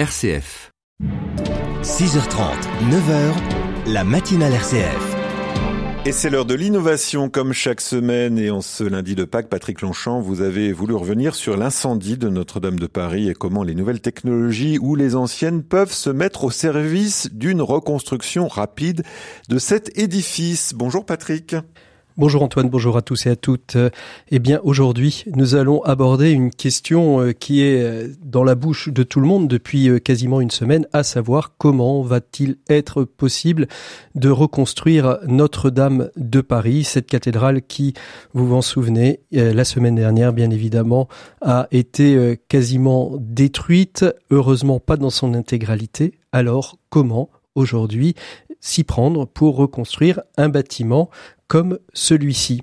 RCF. 6h30, 9h, la matinale RCF. Et c'est l'heure de l'innovation comme chaque semaine et en ce lundi de Pâques, Patrick Longchamp, vous avez voulu revenir sur l'incendie de Notre-Dame de Paris et comment les nouvelles technologies ou les anciennes peuvent se mettre au service d'une reconstruction rapide de cet édifice. Bonjour Patrick. Bonjour Antoine, bonjour à tous et à toutes. Eh bien aujourd'hui, nous allons aborder une question euh, qui est euh, dans la bouche de tout le monde depuis euh, quasiment une semaine, à savoir comment va-t-il être possible de reconstruire Notre-Dame de Paris, cette cathédrale qui, vous vous en souvenez, la semaine dernière, bien évidemment, a été quasiment détruite, heureusement pas dans son intégralité. Alors comment aujourd'hui s'y prendre pour reconstruire un bâtiment comme celui-ci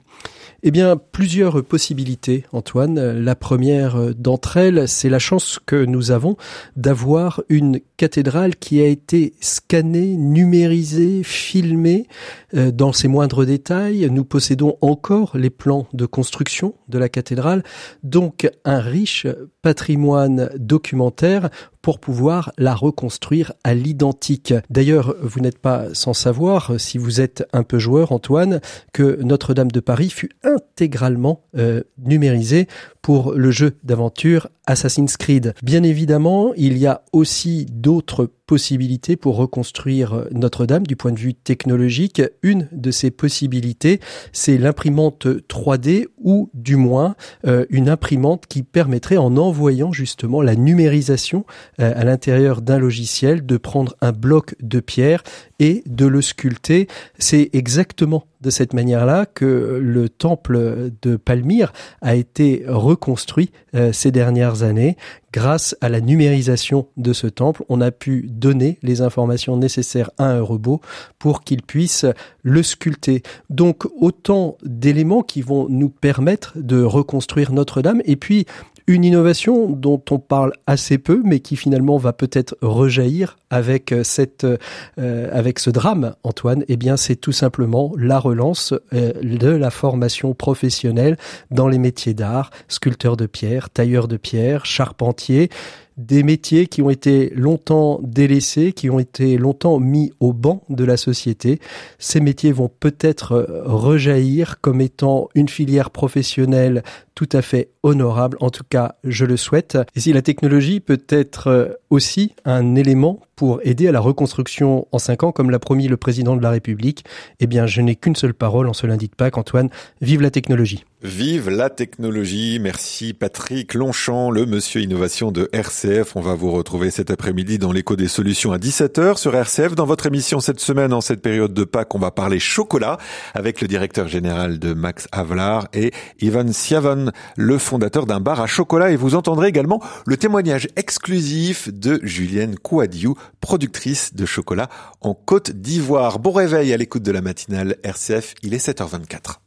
eh bien, plusieurs possibilités, Antoine. La première d'entre elles, c'est la chance que nous avons d'avoir une cathédrale qui a été scannée, numérisée, filmée euh, dans ses moindres détails. Nous possédons encore les plans de construction de la cathédrale, donc un riche patrimoine documentaire pour pouvoir la reconstruire à l'identique. D'ailleurs, vous n'êtes pas sans savoir, si vous êtes un peu joueur, Antoine, que Notre-Dame de Paris fut intégralement euh, numérisée pour le jeu d'aventure Assassin's Creed. Bien évidemment, il y a aussi d'autres possibilités pour reconstruire Notre-Dame du point de vue technologique. Une de ces possibilités, c'est l'imprimante 3D ou du moins euh, une imprimante qui permettrait en envoyant justement la numérisation euh, à l'intérieur d'un logiciel de prendre un bloc de pierre et de le sculpter. C'est exactement de cette manière-là que le temple de Palmyre a été reconstruit euh, ces dernières années. Grâce à la numérisation de ce temple, on a pu donner les informations nécessaires à un robot pour qu'il puisse le sculpter. Donc autant d'éléments qui vont nous permettre de reconstruire Notre-Dame et puis une innovation dont on parle assez peu, mais qui finalement va peut-être rejaillir avec euh, cette, euh, avec ce drame, Antoine. Eh bien, c'est tout simplement la relance euh, de la formation professionnelle dans les métiers d'art, sculpteur de pierre, tailleur de pierre, charpentier des métiers qui ont été longtemps délaissés, qui ont été longtemps mis au banc de la société. Ces métiers vont peut-être rejaillir comme étant une filière professionnelle tout à fait honorable. En tout cas, je le souhaite. Et si la technologie peut être aussi un élément pour aider à la reconstruction en cinq ans, comme l'a promis le président de la République, eh bien, je n'ai qu'une seule parole en ce lundi de Pâques, Antoine. Vive la technologie. Vive la technologie. Merci Patrick Longchamp, le monsieur innovation de RCF. On va vous retrouver cet après-midi dans l'écho des solutions à 17h sur RCF. Dans votre émission cette semaine, en cette période de Pâques, on va parler chocolat avec le directeur général de Max Havelaar et Ivan Siavan, le fondateur d'un bar à chocolat. Et vous entendrez également le témoignage exclusif de Julienne Kouadiou, productrice de chocolat en Côte d'Ivoire. Bon réveil à l'écoute de la matinale RCF. Il est 7h24.